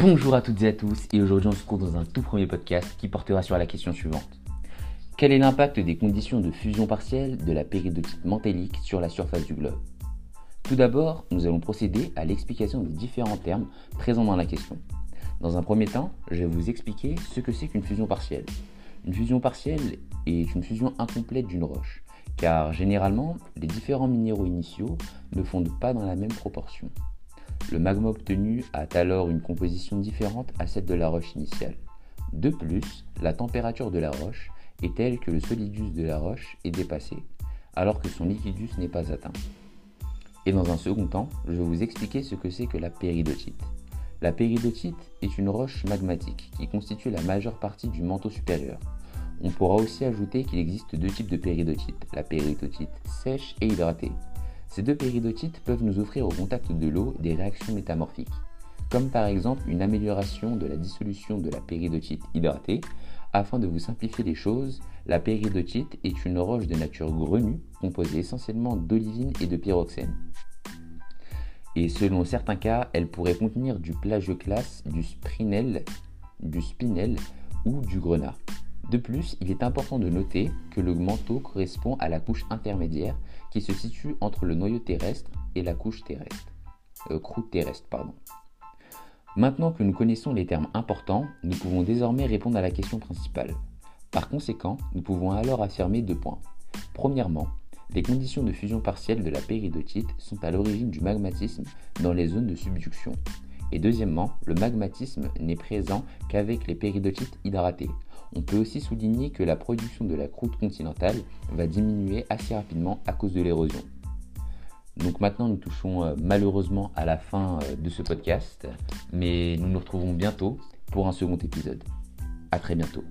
Bonjour à toutes et à tous, et aujourd'hui on se retrouve dans un tout premier podcast qui portera sur la question suivante. Quel est l'impact des conditions de fusion partielle de la péridotite mantélique sur la surface du globe? Tout d'abord, nous allons procéder à l'explication des différents termes présents dans la question. Dans un premier temps, je vais vous expliquer ce que c'est qu'une fusion partielle. Une fusion partielle est une fusion incomplète d'une roche, car généralement, les différents minéraux initiaux ne fondent pas dans la même proportion. Le magma obtenu a alors une composition différente à celle de la roche initiale. De plus, la température de la roche est telle que le solidus de la roche est dépassé, alors que son liquidus n'est pas atteint. Et dans un second temps, je vais vous expliquer ce que c'est que la péridotite. La péridotite est une roche magmatique qui constitue la majeure partie du manteau supérieur. On pourra aussi ajouter qu'il existe deux types de péridotite, la péridotite sèche et hydratée. Ces deux péridotites peuvent nous offrir au contact de l'eau des réactions métamorphiques, comme par exemple une amélioration de la dissolution de la péridotite hydratée. Afin de vous simplifier les choses, la péridotite est une roche de nature grenue composée essentiellement d'olivine et de pyroxène. Et selon certains cas, elle pourrait contenir du plagioclasse, du sprinel, du spinel ou du grenat. De plus, il est important de noter que le manteau correspond à la couche intermédiaire qui se situe entre le noyau terrestre et la couche terrestre. Euh, croûte terrestre. Maintenant que nous connaissons les termes importants, nous pouvons désormais répondre à la question principale. Par conséquent, nous pouvons alors affirmer deux points. Premièrement, les conditions de fusion partielle de la péridotite sont à l'origine du magmatisme dans les zones de subduction. Et deuxièmement, le magmatisme n'est présent qu'avec les péridotites hydratées, on peut aussi souligner que la production de la croûte continentale va diminuer assez rapidement à cause de l'érosion. Donc maintenant nous touchons euh, malheureusement à la fin euh, de ce podcast, mais nous nous retrouvons bientôt pour un second épisode. A très bientôt.